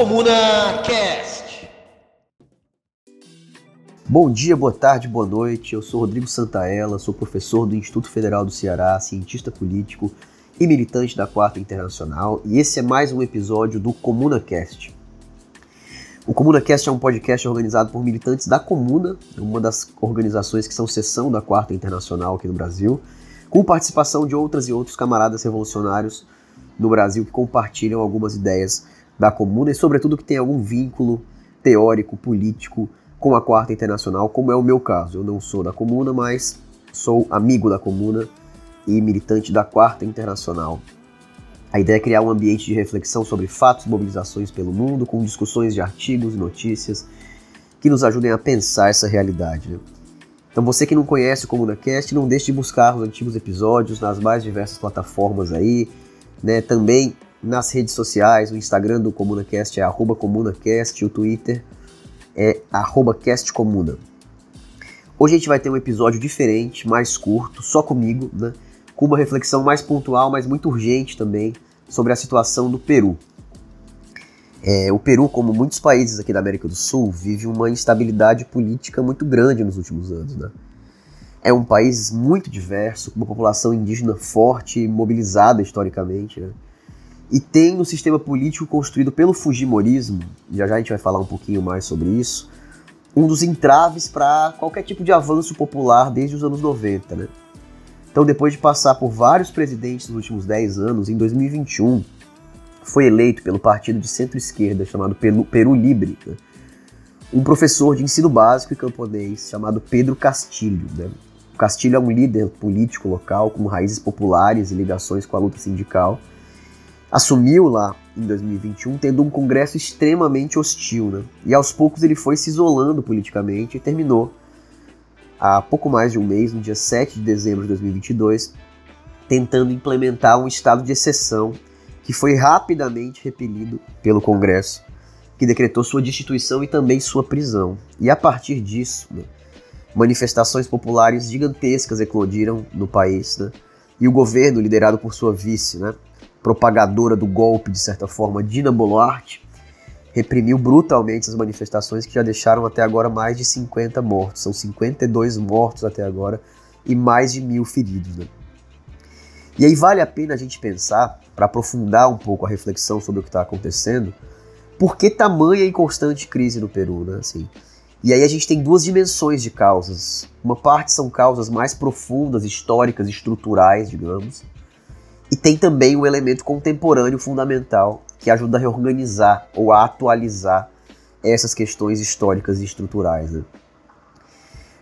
Comuna Cast. Bom dia, boa tarde, boa noite. Eu sou Rodrigo Santaella, sou professor do Instituto Federal do Ceará, cientista político e militante da Quarta Internacional, e esse é mais um episódio do Comuna Cast. O ComunaCast é um podcast organizado por militantes da Comuna, uma das organizações que são seção da Quarta Internacional aqui no Brasil, com participação de outras e outros camaradas revolucionários no Brasil que compartilham algumas ideias da Comuna e, sobretudo, que tem algum vínculo teórico, político com a Quarta Internacional, como é o meu caso. Eu não sou da Comuna, mas sou amigo da Comuna e militante da Quarta Internacional. A ideia é criar um ambiente de reflexão sobre fatos e mobilizações pelo mundo, com discussões de artigos e notícias que nos ajudem a pensar essa realidade. Né? Então você que não conhece o ComunaCast, não deixe de buscar os antigos episódios nas mais diversas plataformas aí, né? Também nas redes sociais, o Instagram do ComunaCast é arroba ComunaCast, o Twitter é arroba CastComuna. Hoje a gente vai ter um episódio diferente, mais curto, só comigo, né? com uma reflexão mais pontual, mas muito urgente também, sobre a situação do Peru. É, o Peru, como muitos países aqui da América do Sul, vive uma instabilidade política muito grande nos últimos anos. Né? É um país muito diverso, com uma população indígena forte e mobilizada historicamente. Né? E tem no sistema político construído pelo Fujimorismo, já já a gente vai falar um pouquinho mais sobre isso, um dos entraves para qualquer tipo de avanço popular desde os anos 90. Né? Então, depois de passar por vários presidentes nos últimos 10 anos, em 2021 foi eleito pelo partido de centro-esquerda chamado Peru Libre, né? um professor de ensino básico e camponês chamado Pedro Castilho. Né? Castilho é um líder político local com raízes populares e ligações com a luta sindical. Assumiu lá em 2021 tendo um congresso extremamente hostil, né? e aos poucos ele foi se isolando politicamente e terminou há pouco mais de um mês, no dia 7 de dezembro de 2022, tentando implementar um estado de exceção que foi rapidamente repelido pelo Congresso, que decretou sua destituição e também sua prisão. E a partir disso, né, manifestações populares gigantescas eclodiram no país, né, e o governo, liderado por sua vice, né, propagadora do golpe, de certa forma, Dina Boluarte, reprimiu brutalmente as manifestações que já deixaram até agora mais de 50 mortos. São 52 mortos até agora e mais de mil feridos. Né? E aí vale a pena a gente pensar, para aprofundar um pouco a reflexão sobre o que está acontecendo, por que tamanha e constante crise no Peru, né? Assim, e aí a gente tem duas dimensões de causas. Uma parte são causas mais profundas, históricas, estruturais, digamos, e tem também um elemento contemporâneo fundamental, que ajuda a reorganizar ou a atualizar essas questões históricas e estruturais. Né?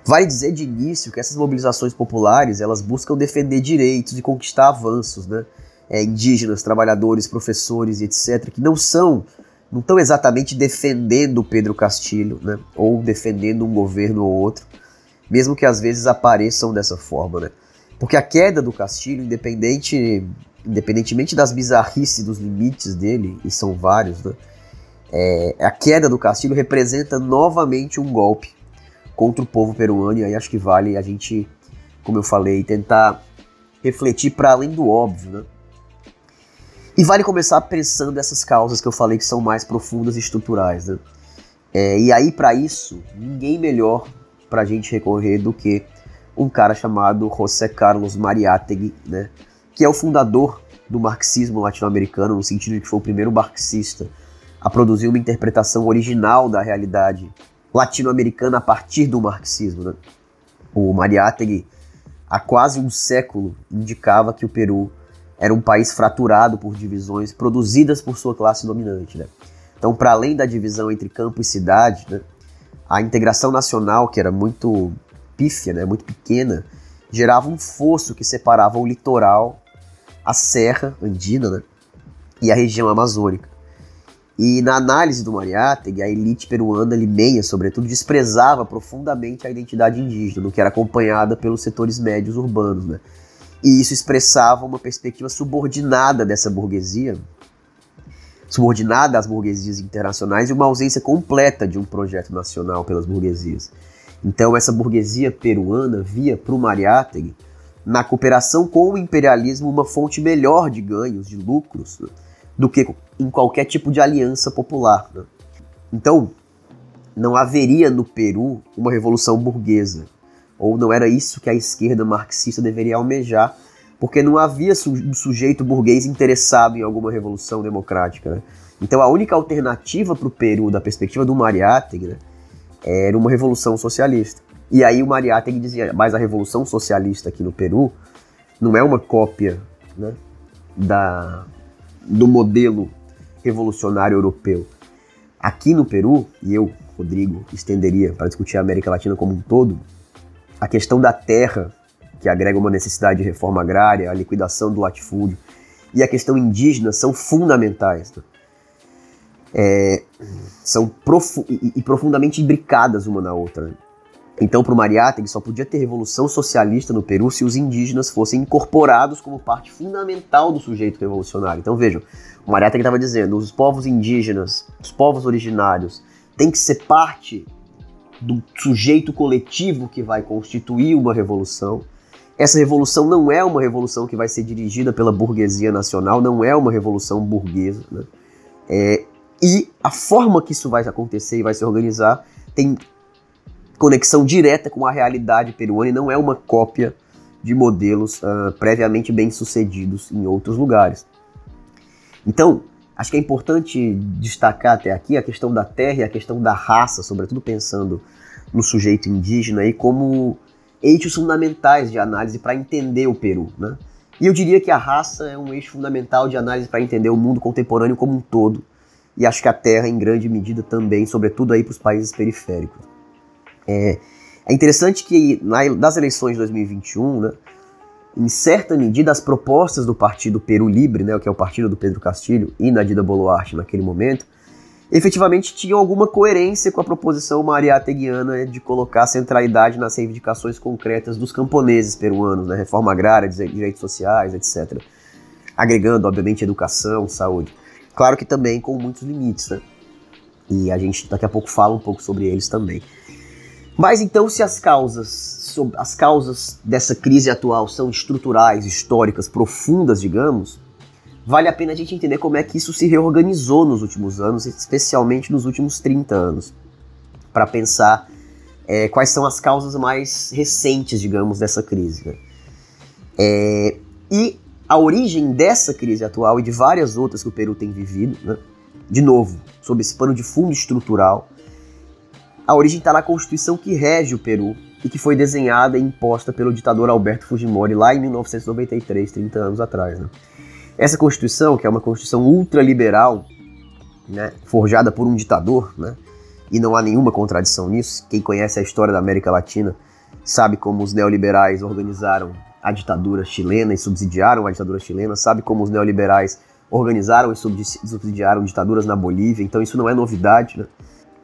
Vale dizer de início que essas mobilizações populares elas buscam defender direitos e conquistar avanços, né? É, indígenas, trabalhadores, professores etc., que não são, não estão exatamente defendendo Pedro Castilho, né? Ou defendendo um governo ou outro, mesmo que às vezes apareçam dessa forma, né? Porque a queda do Castilho, independente independentemente das bizarrices dos limites dele, e são vários, né? É, a queda do Castilho representa novamente um golpe contra o povo peruano, e aí acho que vale a gente, como eu falei, tentar refletir para além do óbvio, né? E vale começar pensando essas causas que eu falei que são mais profundas e estruturais, né? É, e aí, para isso, ninguém melhor para a gente recorrer do que um cara chamado José Carlos Mariátegui, né? que é o fundador do marxismo latino-americano, no sentido de que foi o primeiro marxista a produzir uma interpretação original da realidade latino-americana a partir do marxismo. Né? O Mariátegui, há quase um século, indicava que o Peru era um país fraturado por divisões produzidas por sua classe dominante. Né? Então, para além da divisão entre campo e cidade, né, a integração nacional, que era muito pífia, né, muito pequena, gerava um fosso que separava o litoral a Serra Andina né, e a região amazônica. E na análise do Mariátegui, a elite peruana limeia, sobretudo, desprezava profundamente a identidade indígena, no que era acompanhada pelos setores médios urbanos. Né? E isso expressava uma perspectiva subordinada dessa burguesia, subordinada às burguesias internacionais e uma ausência completa de um projeto nacional pelas burguesias. Então essa burguesia peruana via para o Mariátegui na cooperação com o imperialismo uma fonte melhor de ganhos, de lucros, né, do que em qualquer tipo de aliança popular. Né. Então, não haveria no Peru uma revolução burguesa, ou não era isso que a esquerda marxista deveria almejar, porque não havia um sujeito burguês interessado em alguma revolução democrática. Né? Então a única alternativa para o Peru, da perspectiva do Mariátegui, era uma revolução socialista. E aí o Mariátegui dizia, mas a revolução socialista aqui no Peru não é uma cópia né, da, do modelo revolucionário europeu. Aqui no Peru, e eu, Rodrigo, estenderia para discutir a América Latina como um todo, a questão da terra, que agrega uma necessidade de reforma agrária, a liquidação do latifúndio, e a questão indígena são fundamentais. Né? É, são profu e, e, profundamente imbricadas uma na outra. Né? Então, para o Mariátegui, só podia ter revolução socialista no Peru se os indígenas fossem incorporados como parte fundamental do sujeito revolucionário. Então, vejam, o Mariátegui estava dizendo, os povos indígenas, os povos originários, têm que ser parte do sujeito coletivo que vai constituir uma revolução. Essa revolução não é uma revolução que vai ser dirigida pela burguesia nacional, não é uma revolução burguesa. Né? É, e a forma que isso vai acontecer e vai se organizar tem conexão direta com a realidade peruana e não é uma cópia de modelos uh, previamente bem sucedidos em outros lugares. Então, acho que é importante destacar até aqui a questão da terra e a questão da raça, sobretudo pensando no sujeito indígena aí como eixos fundamentais de análise para entender o Peru, né? E eu diria que a raça é um eixo fundamental de análise para entender o mundo contemporâneo como um todo. E acho que a Terra, em grande medida, também, sobretudo aí para os países periféricos. É, é interessante que na, das eleições de 2021, né, em certa medida, as propostas do partido Peru Libre, né, que é o partido do Pedro Castilho, e na Dida Boluarte naquele momento, efetivamente tinham alguma coerência com a proposição mariateguiana de colocar centralidade nas reivindicações concretas dos camponeses peruanos, né, reforma agrária, direitos sociais, etc. Agregando, obviamente, educação, saúde. Claro que também com muitos limites, né? E a gente daqui a pouco fala um pouco sobre eles também. Mas então, se as causas, as causas dessa crise atual são estruturais, históricas, profundas, digamos, vale a pena a gente entender como é que isso se reorganizou nos últimos anos, especialmente nos últimos 30 anos, para pensar é, quais são as causas mais recentes, digamos, dessa crise. Né? É, e a origem dessa crise atual e de várias outras que o Peru tem vivido, né? de novo, sob esse pano de fundo estrutural, a origem está na Constituição que rege o Peru e que foi desenhada e imposta pelo ditador Alberto Fujimori lá em 1993, 30 anos atrás. Né? Essa Constituição, que é uma Constituição ultraliberal, né, forjada por um ditador, né, e não há nenhuma contradição nisso, quem conhece a história da América Latina sabe como os neoliberais organizaram a ditadura chilena e subsidiaram a ditadura chilena, sabe como os neoliberais organizaram e subsidiaram ditaduras na Bolívia, então isso não é novidade, né?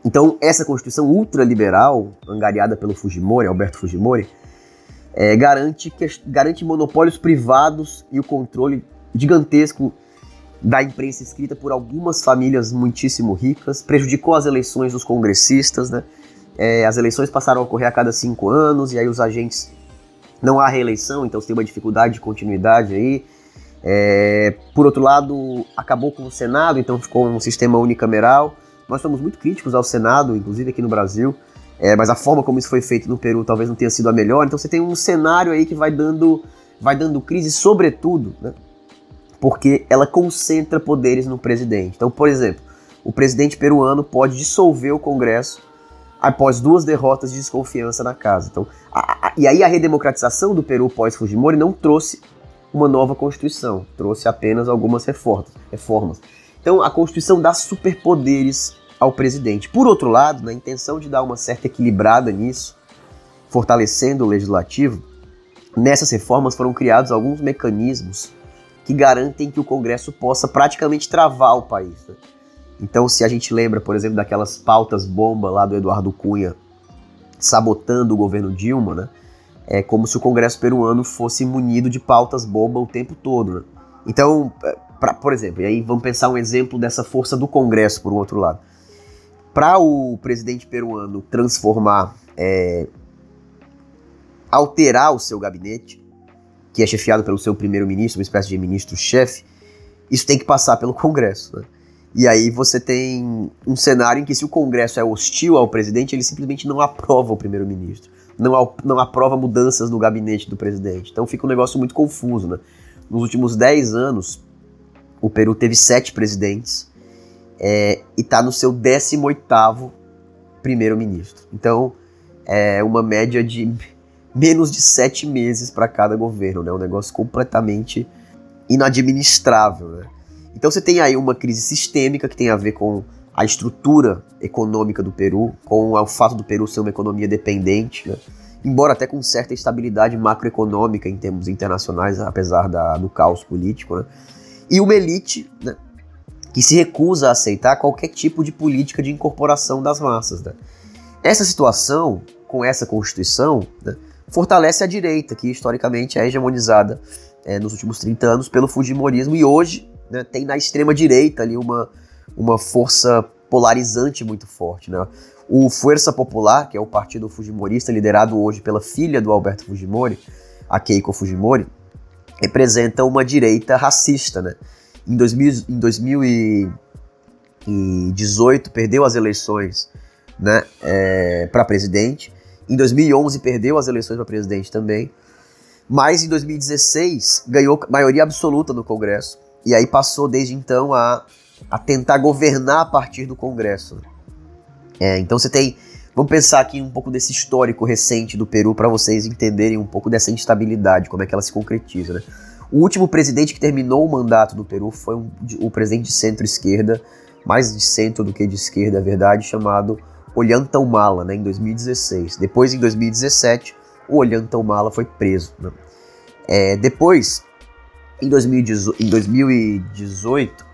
Então, essa Constituição ultraliberal, angariada pelo Fujimori, Alberto Fujimori, é, garante, que, garante monopólios privados e o controle gigantesco da imprensa escrita por algumas famílias muitíssimo ricas, prejudicou as eleições dos congressistas, né? É, as eleições passaram a ocorrer a cada cinco anos e aí os agentes não há reeleição, então você tem uma dificuldade de continuidade aí. É, por outro lado, acabou com o Senado, então ficou um sistema unicameral. Nós somos muito críticos ao Senado, inclusive aqui no Brasil, é, mas a forma como isso foi feito no Peru talvez não tenha sido a melhor. Então você tem um cenário aí que vai dando, vai dando crise, sobretudo, né, porque ela concentra poderes no presidente. Então, por exemplo, o presidente peruano pode dissolver o Congresso após duas derrotas de desconfiança na casa. Então, a, a, e aí a redemocratização do Peru pós-Fujimori não trouxe uma nova constituição, trouxe apenas algumas reformas. reformas. Então, a Constituição dá superpoderes ao presidente. Por outro lado, na intenção de dar uma certa equilibrada nisso, fortalecendo o legislativo, nessas reformas foram criados alguns mecanismos que garantem que o Congresso possa praticamente travar o país. Né? Então, se a gente lembra, por exemplo, daquelas pautas bomba lá do Eduardo Cunha sabotando o governo Dilma, né? É como se o Congresso peruano fosse munido de pautas bomba o tempo todo. Né? Então, é, Pra, por exemplo, e aí vamos pensar um exemplo dessa força do Congresso, por um outro lado. Para o presidente peruano transformar, é, alterar o seu gabinete, que é chefiado pelo seu primeiro-ministro, uma espécie de ministro-chefe, isso tem que passar pelo Congresso. Né? E aí você tem um cenário em que se o Congresso é hostil ao presidente, ele simplesmente não aprova o primeiro-ministro. Não, não aprova mudanças no gabinete do presidente. Então fica um negócio muito confuso, né? Nos últimos 10 anos, o Peru teve sete presidentes é, e está no seu 18º primeiro-ministro. Então, é uma média de menos de sete meses para cada governo, né? Um negócio completamente inadministrável, né? Então você tem aí uma crise sistêmica que tem a ver com a estrutura econômica do Peru, com o fato do Peru ser uma economia dependente, né? embora até com certa estabilidade macroeconômica em termos internacionais, apesar da, do caos político, né? e uma elite né, que se recusa a aceitar qualquer tipo de política de incorporação das massas. Né? Essa situação, com essa constituição, né, fortalece a direita, que historicamente é hegemonizada é, nos últimos 30 anos pelo Fujimorismo e hoje né, tem na extrema direita ali uma, uma força polarizante muito forte. Né? O Força Popular, que é o partido fujimorista liderado hoje pela filha do Alberto Fujimori, a Keiko Fujimori, representa uma direita racista. Né? Em, 2000, em 2018 perdeu as eleições né, é, para presidente. Em 2011 perdeu as eleições para presidente também. Mas em 2016 ganhou maioria absoluta no Congresso. E aí passou desde então a, a tentar governar a partir do Congresso. É, então você tem. Vamos pensar aqui um pouco desse histórico recente do Peru para vocês entenderem um pouco dessa instabilidade, como é que ela se concretiza. Né? O último presidente que terminou o mandato do Peru foi um, o presidente de centro-esquerda, mais de centro do que de esquerda, é verdade, chamado Ollanta Humala, né, em 2016. Depois, em 2017, o Ollanta Humala foi preso. Né? É, depois, em 2018, em 2018,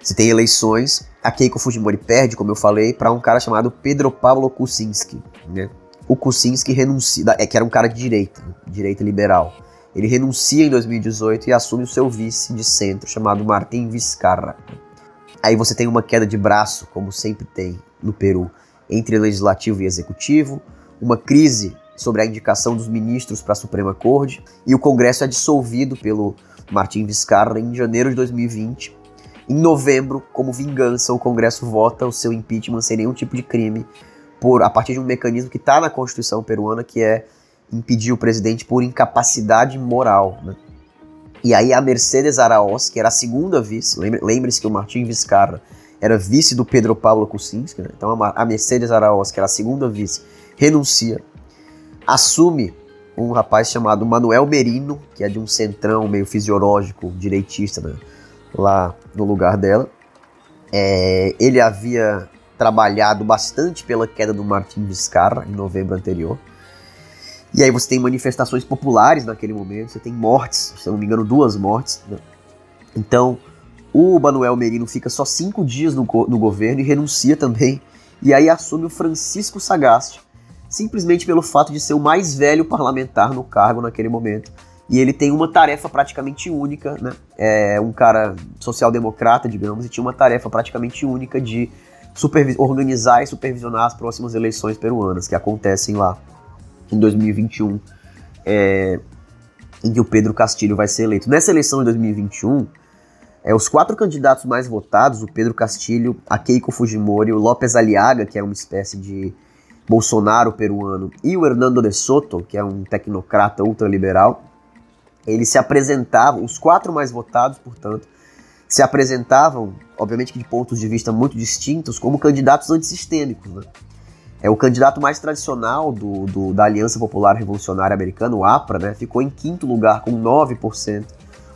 você tem eleições a Keiko Fujimori perde, como eu falei, para um cara chamado Pedro Pablo Kuczynski. Né? O Kuczynski renuncia, é que era um cara de direita, direita liberal. Ele renuncia em 2018 e assume o seu vice de centro, chamado Martin Vizcarra. Aí você tem uma queda de braço, como sempre tem no Peru, entre legislativo e executivo, uma crise sobre a indicação dos ministros para a Suprema Corte, e o Congresso é dissolvido pelo Martin Vizcarra em janeiro de 2020 em novembro, como vingança, o Congresso vota o seu impeachment sem nenhum tipo de crime, por a partir de um mecanismo que está na Constituição peruana, que é impedir o presidente por incapacidade moral. Né? E aí a Mercedes Araoz, que era a segunda vice, lembre-se que o Martim Vizcarra era vice do Pedro Pablo Kuczynski, né? então a Mercedes Araoz, que era a segunda vice, renuncia, assume um rapaz chamado Manuel Merino, que é de um centrão meio fisiológico, direitista, né? lá no lugar dela. É, ele havia trabalhado bastante pela queda do Martin Vizcarra em novembro anterior. E aí você tem manifestações populares naquele momento, você tem mortes, se não me engano, duas mortes. Né? Então, o Manuel Merino fica só cinco dias no, no governo e renuncia também. E aí assume o Francisco Sagasti, simplesmente pelo fato de ser o mais velho parlamentar no cargo naquele momento e ele tem uma tarefa praticamente única, né? É um cara social-democrata, digamos, e tinha uma tarefa praticamente única de organizar e supervisionar as próximas eleições peruanas, que acontecem lá em 2021, é, em que o Pedro Castilho vai ser eleito. Nessa eleição de 2021, é, os quatro candidatos mais votados, o Pedro Castilho, a Keiko Fujimori, o López Aliaga, que é uma espécie de Bolsonaro peruano, e o Hernando de Soto, que é um tecnocrata ultraliberal, eles se apresentavam, os quatro mais votados, portanto, se apresentavam, obviamente que de pontos de vista muito distintos, como candidatos antissistêmicos. Né? É o candidato mais tradicional do, do, da Aliança Popular Revolucionária Americana, o APRA, né, ficou em quinto lugar com 9%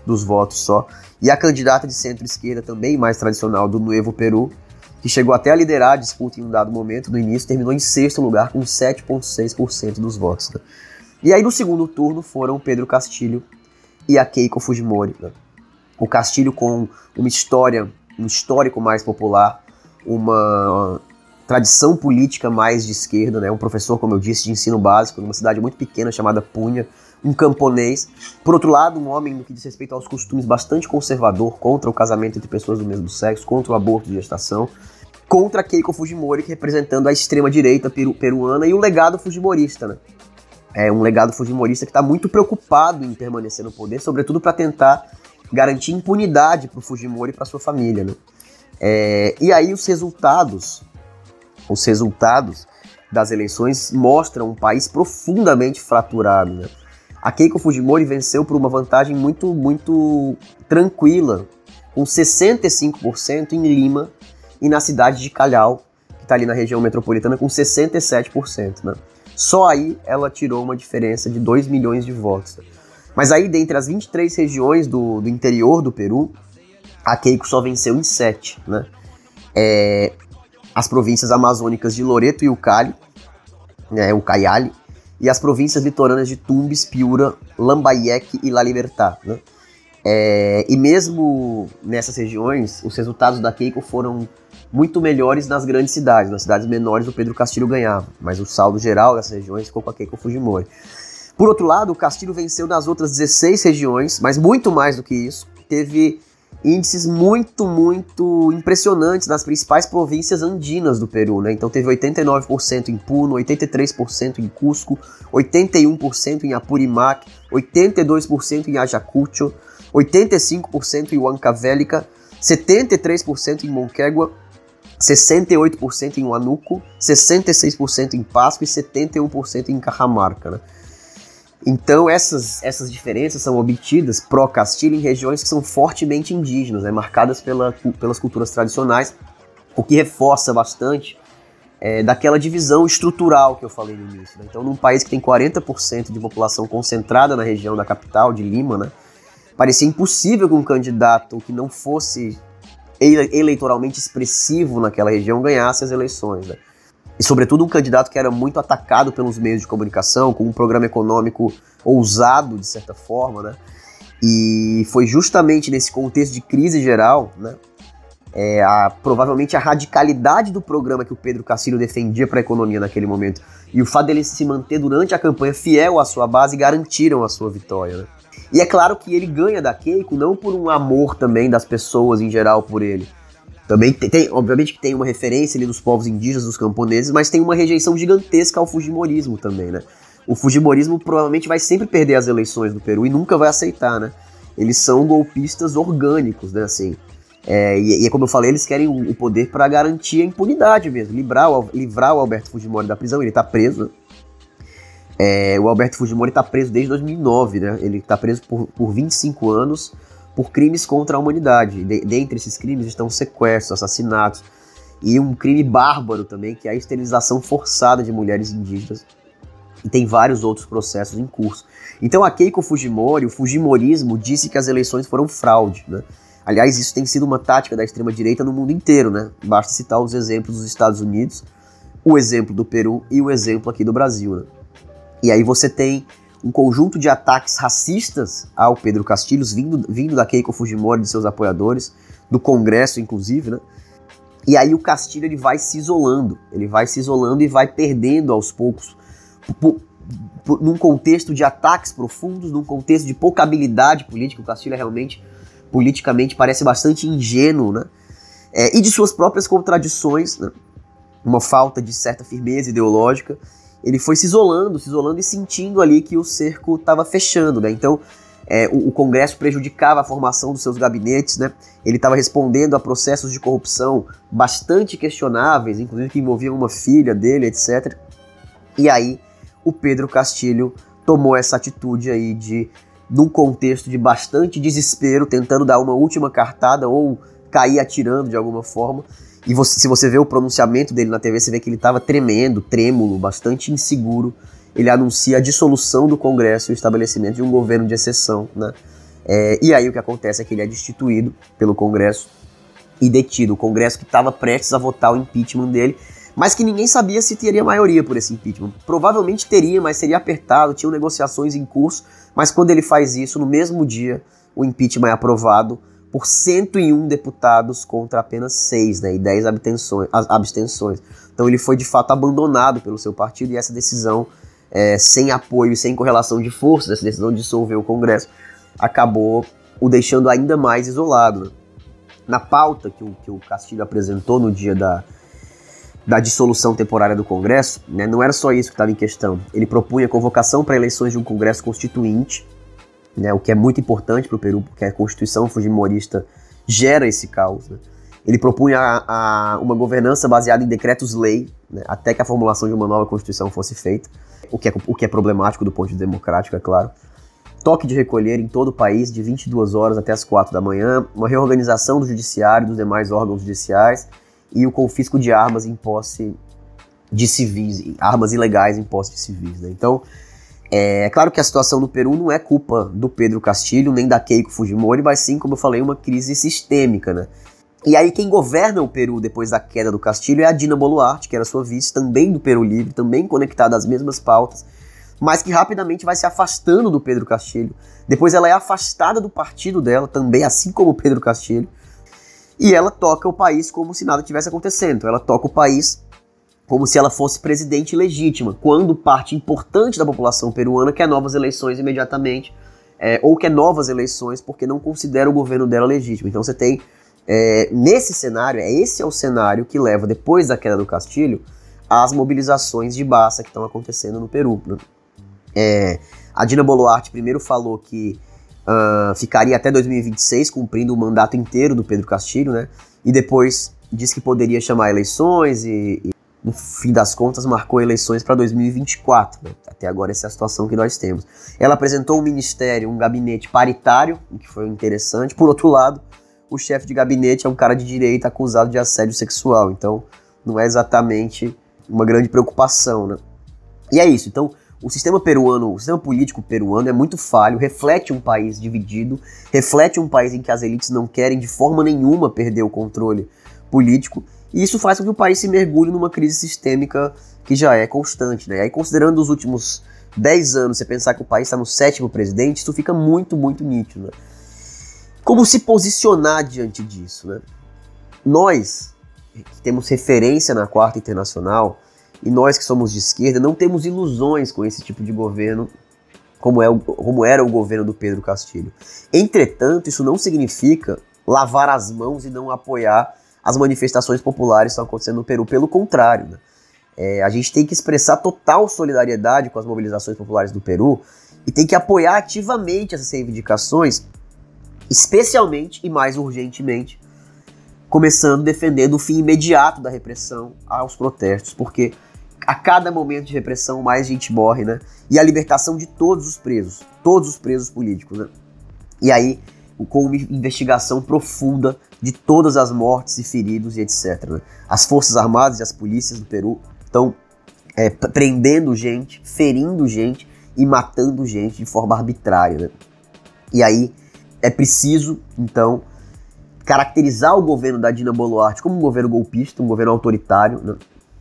dos votos só. E a candidata de centro-esquerda também mais tradicional do Nuevo Peru, que chegou até a liderar a disputa em um dado momento, no início, terminou em sexto lugar com 7,6% dos votos. Né? E aí no segundo turno foram Pedro Castilho e a Keiko Fujimori. Né? O Castilho com uma história, um histórico mais popular, uma tradição política mais de esquerda, né? um professor, como eu disse, de ensino básico, numa cidade muito pequena chamada Punha, um camponês. Por outro lado, um homem no que diz respeito aos costumes bastante conservador, contra o casamento entre pessoas do mesmo sexo, contra o aborto de gestação, contra Keiko Fujimori, representando a extrema-direita peru peruana e o legado fujimorista, né? É um legado fujimorista que está muito preocupado em permanecer no poder, sobretudo para tentar garantir impunidade para o Fujimori e para sua família. Né? É, e aí os resultados, os resultados das eleições mostram um país profundamente fraturado. Né? A Keiko Fujimori venceu por uma vantagem muito, muito tranquila, com 65% em Lima e na cidade de Calhau, que está ali na região metropolitana, com 67%. Né? Só aí ela tirou uma diferença de 2 milhões de votos. Mas aí, dentre as 23 regiões do, do interior do Peru, a Keiko só venceu em 7. Né? É, as províncias amazônicas de Loreto e Ucali, né, Ucayali, e as províncias litorâneas de Tumbes, Piura, Lambayeque e La Libertad. Né? É, e mesmo nessas regiões, os resultados da Keiko foram muito melhores nas grandes cidades. Nas cidades menores, o Pedro Castilho ganhava, mas o saldo geral dessas regiões ficou com a Keiko Fujimori. Por outro lado, o Castilho venceu nas outras 16 regiões, mas muito mais do que isso. Teve índices muito, muito impressionantes nas principais províncias andinas do Peru, né? Então teve 89% em Puno, 83% em Cusco, 81% em Apurimac, 82% em Ayacucho, 85% em Huancavelica, 73% em Moquegua, 68% em Huanuco, 66% em Pasco e 71% em Cajamarca, né? Então essas, essas diferenças são obtidas pró-Castilho em regiões que são fortemente indígenas, né, marcadas pela, pelas culturas tradicionais, o que reforça bastante é, daquela divisão estrutural que eu falei no início. Né? Então, num país que tem 40% de população concentrada na região da capital, de Lima, né, parecia impossível que um candidato que não fosse eleitoralmente expressivo naquela região ganhasse as eleições. Né? E, sobretudo, um candidato que era muito atacado pelos meios de comunicação, com um programa econômico ousado, de certa forma, né? E foi justamente nesse contexto de crise geral, né? É, a, provavelmente a radicalidade do programa que o Pedro Castilho defendia para a economia naquele momento e o fato dele se manter durante a campanha fiel à sua base garantiram a sua vitória. Né? E é claro que ele ganha da Keiko não por um amor também das pessoas em geral por ele, também tem, tem, obviamente que tem uma referência ali dos povos indígenas, dos camponeses, mas tem uma rejeição gigantesca ao fujimorismo também, né? O fujimorismo provavelmente vai sempre perder as eleições do Peru e nunca vai aceitar, né? Eles são golpistas orgânicos, né? Assim, é, e, e como eu falei, eles querem o, o poder para garantir a impunidade mesmo, livrar o, livrar o Alberto Fujimori da prisão. Ele tá preso? É, o Alberto Fujimori tá preso desde 2009, né? Ele tá preso por, por 25 anos por crimes contra a humanidade. De, dentre esses crimes estão sequestros, assassinatos e um crime bárbaro também, que é a esterilização forçada de mulheres indígenas. E tem vários outros processos em curso. Então a Keiko Fujimori, o Fujimorismo, disse que as eleições foram fraude. Né? Aliás, isso tem sido uma tática da extrema-direita no mundo inteiro. Né? Basta citar os exemplos dos Estados Unidos, o exemplo do Peru e o exemplo aqui do Brasil. Né? E aí você tem um conjunto de ataques racistas ao Pedro Castilhos, vindo, vindo da Keiko Fujimori e de seus apoiadores, do Congresso, inclusive, né? E aí o Castilho ele vai se isolando, ele vai se isolando e vai perdendo aos poucos, por, por, num contexto de ataques profundos, num contexto de pouca habilidade política. O Castilho é realmente, politicamente, parece bastante ingênuo, né? É, e de suas próprias contradições, né? uma falta de certa firmeza ideológica ele foi se isolando, se isolando e sentindo ali que o cerco estava fechando, né? Então, é, o, o, Congresso prejudicava a formação dos seus gabinetes, né? Ele estava respondendo a processos de corrupção bastante questionáveis, inclusive que envolviam uma filha dele, etc. E aí, o Pedro Castilho tomou essa atitude aí de, num contexto de bastante desespero, tentando dar uma última cartada ou cair atirando de alguma forma, e você, se você vê o pronunciamento dele na TV, você vê que ele estava tremendo, trêmulo, bastante inseguro. Ele anuncia a dissolução do Congresso e o estabelecimento de um governo de exceção, né? É, e aí o que acontece é que ele é destituído pelo Congresso e detido. O Congresso que estava prestes a votar o impeachment dele, mas que ninguém sabia se teria maioria por esse impeachment. Provavelmente teria, mas seria apertado, tinham negociações em curso, mas quando ele faz isso, no mesmo dia, o impeachment é aprovado por 101 deputados contra apenas 6, né, e 10 abstenções, abstenções. Então ele foi de fato abandonado pelo seu partido e essa decisão, é, sem apoio e sem correlação de forças, essa decisão de dissolver o Congresso, acabou o deixando ainda mais isolado. Né? Na pauta que o, que o Castilho apresentou no dia da, da dissolução temporária do Congresso, né, não era só isso que estava em questão. Ele propunha a convocação para eleições de um Congresso Constituinte, né, o que é muito importante para o Peru, porque a Constituição Fujimorista gera esse caos. Né. Ele propunha a, a, uma governança baseada em decretos-lei, né, até que a formulação de uma nova Constituição fosse feita, o que, é, o que é problemático do ponto de democrático, é claro. Toque de recolher em todo o país, de 22 horas até as 4 da manhã, uma reorganização do judiciário e dos demais órgãos judiciais, e o confisco de armas em posse de civis, armas ilegais em posse de civis. Né? Então, é, é, claro que a situação no Peru não é culpa do Pedro Castilho, nem da Keiko Fujimori, mas sim, como eu falei, uma crise sistêmica. Né? E aí quem governa o Peru depois da queda do Castilho é a Dina Boluarte, que era sua vice, também do Peru Livre, também conectada às mesmas pautas, mas que rapidamente vai se afastando do Pedro Castilho. Depois ela é afastada do partido dela, também assim como o Pedro Castilho, e ela toca o país como se nada tivesse acontecendo. Ela toca o país como se ela fosse presidente legítima, quando parte importante da população peruana quer novas eleições imediatamente, é, ou quer novas eleições porque não considera o governo dela legítimo. Então você tem, é, nesse cenário, é esse é o cenário que leva, depois da queda do Castilho, às mobilizações de massa que estão acontecendo no Peru. Né? É, a Dina Boluarte primeiro falou que uh, ficaria até 2026 cumprindo o mandato inteiro do Pedro Castilho, né? E depois disse que poderia chamar eleições e, e no fim das contas marcou eleições para 2024. Né? Até agora essa é a situação que nós temos. Ela apresentou um ministério, um gabinete paritário, o que foi interessante. Por outro lado, o chefe de gabinete é um cara de direita acusado de assédio sexual. Então, não é exatamente uma grande preocupação, né? E é isso. Então, o sistema peruano, o sistema político peruano é muito falho, reflete um país dividido, reflete um país em que as elites não querem de forma nenhuma perder o controle político, e isso faz com que o país se mergulhe numa crise sistêmica que já é constante. Né? E aí, considerando os últimos 10 anos, você pensar que o país está no sétimo presidente, isso fica muito, muito nítido. Né? Como se posicionar diante disso? Né? Nós, que temos referência na Quarta Internacional, e nós que somos de esquerda não temos ilusões com esse tipo de governo, como, é como era o governo do Pedro Castilho. Entretanto, isso não significa lavar as mãos e não apoiar as manifestações populares estão acontecendo no Peru. Pelo contrário, né? é, a gente tem que expressar total solidariedade com as mobilizações populares do Peru e tem que apoiar ativamente essas reivindicações, especialmente e mais urgentemente, começando defendendo o fim imediato da repressão aos protestos, porque a cada momento de repressão mais gente morre, né? E a libertação de todos os presos, todos os presos políticos, né? E aí, com uma investigação profunda de todas as mortes e feridos e etc. Né? As Forças Armadas e as polícias do Peru estão é, prendendo gente, ferindo gente e matando gente de forma arbitrária. Né? E aí é preciso, então, caracterizar o governo da Dina Boluarte como um governo golpista, um governo autoritário, né?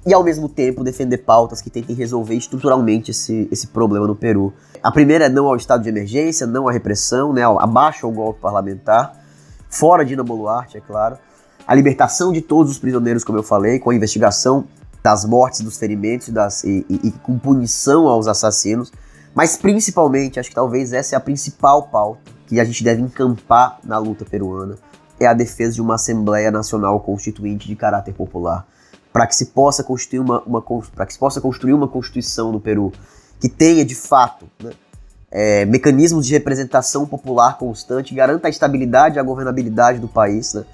E ao mesmo tempo defender pautas que tentem resolver estruturalmente esse, esse problema no Peru. A primeira é não ao estado de emergência, não à repressão, né, abaixo ao golpe parlamentar, fora Dina Boluarte, é claro. A libertação de todos os prisioneiros, como eu falei, com a investigação das mortes, dos ferimentos das, e, e, e com punição aos assassinos. Mas principalmente, acho que talvez essa é a principal pauta que a gente deve encampar na luta peruana, é a defesa de uma Assembleia Nacional Constituinte de caráter popular para que se possa construir uma, uma para que se possa construir uma constituição no Peru que tenha de fato né, é, mecanismos de representação popular constante, garanta a estabilidade e a governabilidade do país, né,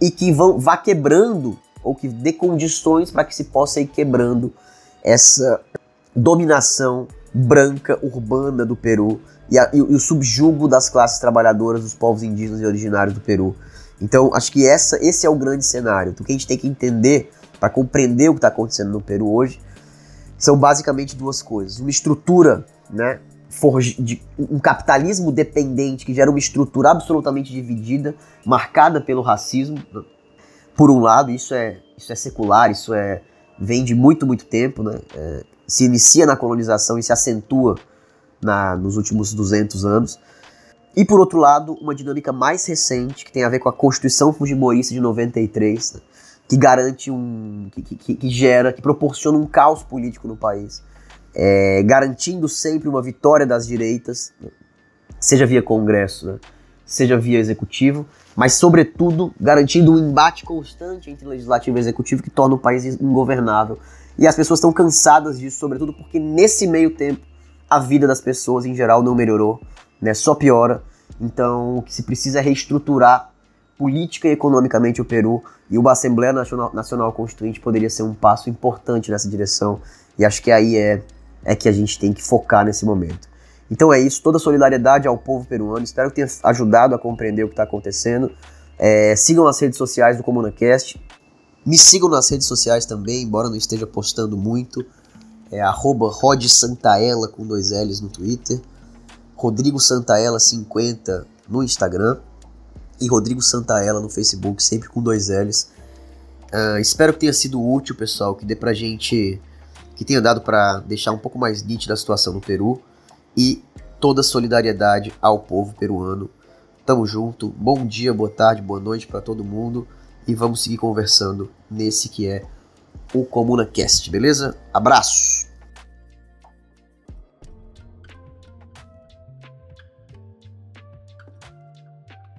e que vão, vá quebrando ou que dê condições para que se possa ir quebrando essa dominação branca urbana do Peru e, a, e, o subjugo das classes trabalhadoras dos povos indígenas e originários do Peru. Então, acho que essa, esse é o grande cenário. Então, o que a gente tem que entender para compreender o que está acontecendo no Peru hoje, são basicamente duas coisas. Uma estrutura, né, de um capitalismo dependente que gera uma estrutura absolutamente dividida, marcada pelo racismo. Por um lado, isso é, isso é secular, isso é vem de muito, muito tempo, né? É, se inicia na colonização e se acentua na, nos últimos 200 anos. E por outro lado, uma dinâmica mais recente, que tem a ver com a Constituição Fujimorista de 93, né? Que garante um. Que, que, que, gera, que proporciona um caos político no país, é, garantindo sempre uma vitória das direitas, seja via Congresso, né? seja via executivo, mas, sobretudo, garantindo um embate constante entre legislativo e executivo que torna o país ingovernável. E as pessoas estão cansadas disso, sobretudo porque nesse meio tempo a vida das pessoas em geral não melhorou, né? só piora. Então, o que se precisa é reestruturar política e economicamente o Peru, e uma Assembleia Nacional, Nacional Constituinte poderia ser um passo importante nessa direção, e acho que aí é, é que a gente tem que focar nesse momento. Então é isso, toda solidariedade ao povo peruano. Espero que tenha ajudado a compreender o que está acontecendo. É, sigam as redes sociais do ComunaCast. Me sigam nas redes sociais também, embora não esteja postando muito. É arroba Santaella com dois L's no Twitter. Rodrigo Santaella 50 no Instagram. E Rodrigo Santaella no Facebook, sempre com dois L's. Uh, espero que tenha sido útil, pessoal, que dê pra gente. que tenha dado para deixar um pouco mais nítida a situação no Peru e toda solidariedade ao povo peruano. Tamo junto, bom dia, boa tarde, boa noite para todo mundo e vamos seguir conversando nesse que é o ComunaCast, beleza? Abraços!